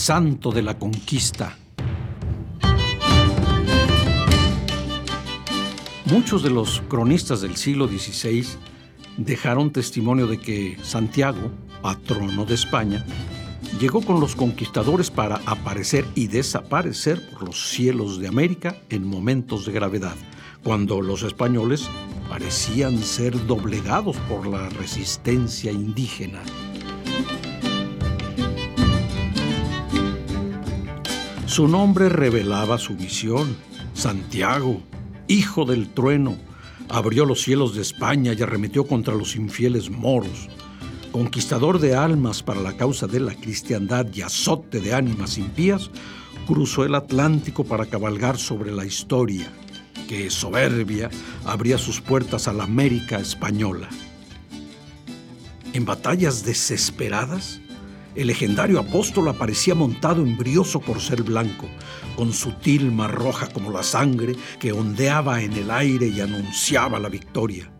Santo de la conquista. Muchos de los cronistas del siglo XVI dejaron testimonio de que Santiago, patrono de España, llegó con los conquistadores para aparecer y desaparecer por los cielos de América en momentos de gravedad, cuando los españoles parecían ser doblegados por la resistencia indígena. Su nombre revelaba su visión, Santiago, hijo del trueno, abrió los cielos de España y arremetió contra los infieles moros. Conquistador de almas para la causa de la cristiandad y azote de ánimas impías, cruzó el Atlántico para cabalgar sobre la historia, que soberbia abría sus puertas a la América española. En batallas desesperadas, el legendario apóstol aparecía montado en brioso corcel blanco, con su tilma roja como la sangre que ondeaba en el aire y anunciaba la victoria.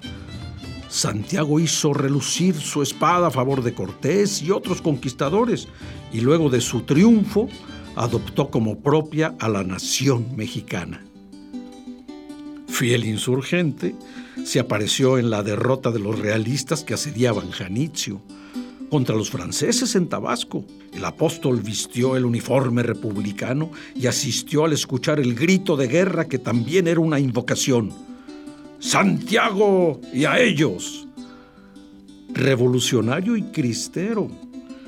Santiago hizo relucir su espada a favor de Cortés y otros conquistadores, y luego de su triunfo adoptó como propia a la nación mexicana. Fiel insurgente, se apareció en la derrota de los realistas que asediaban Janitzio, contra los franceses en Tabasco. El apóstol vistió el uniforme republicano y asistió al escuchar el grito de guerra que también era una invocación. Santiago y a ellos. Revolucionario y cristero.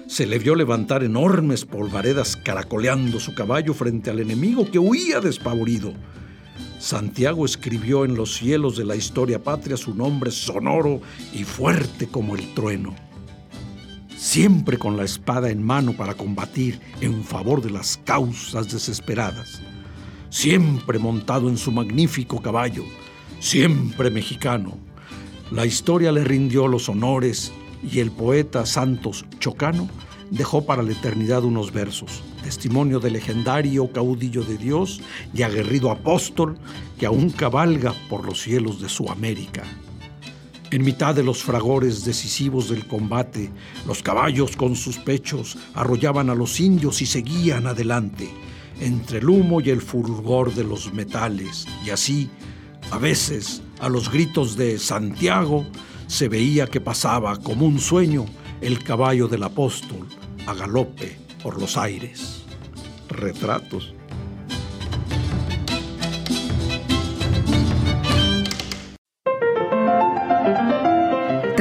Se le vio levantar enormes polvaredas caracoleando su caballo frente al enemigo que huía despavorido. Santiago escribió en los cielos de la historia patria su nombre sonoro y fuerte como el trueno siempre con la espada en mano para combatir en favor de las causas desesperadas, siempre montado en su magnífico caballo, siempre mexicano. La historia le rindió los honores y el poeta Santos Chocano dejó para la eternidad unos versos, testimonio del legendario caudillo de Dios y aguerrido apóstol que aún cabalga por los cielos de su América. En mitad de los fragores decisivos del combate, los caballos con sus pechos arrollaban a los indios y seguían adelante, entre el humo y el fulgor de los metales. Y así, a veces, a los gritos de Santiago, se veía que pasaba como un sueño el caballo del apóstol a galope por los aires. Retratos